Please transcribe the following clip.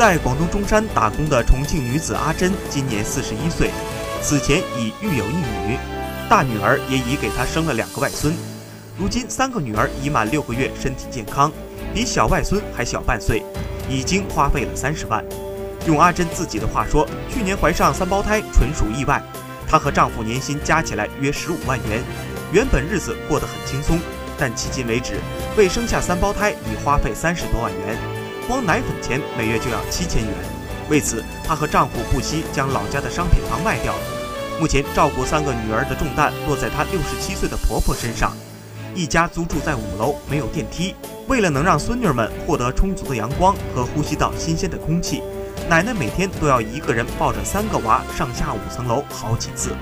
在广东中山打工的重庆女子阿珍今年四十一岁，此前已育有一女，大女儿也已给她生了两个外孙。如今三个女儿已满六个月，身体健康，比小外孙还小半岁，已经花费了三十万。用阿珍自己的话说，去年怀上三胞胎纯属意外。她和丈夫年薪加起来约十五万元，原本日子过得很轻松，但迄今为止为生下三胞胎已花费三十多万元。光奶粉钱每月就要七千元，为此她和丈夫不惜将老家的商品房卖掉了。目前照顾三个女儿的重担落在她六十七岁的婆婆身上，一家租住在五楼，没有电梯。为了能让孙女们获得充足的阳光和呼吸到新鲜的空气，奶奶每天都要一个人抱着三个娃上下五层楼好几次。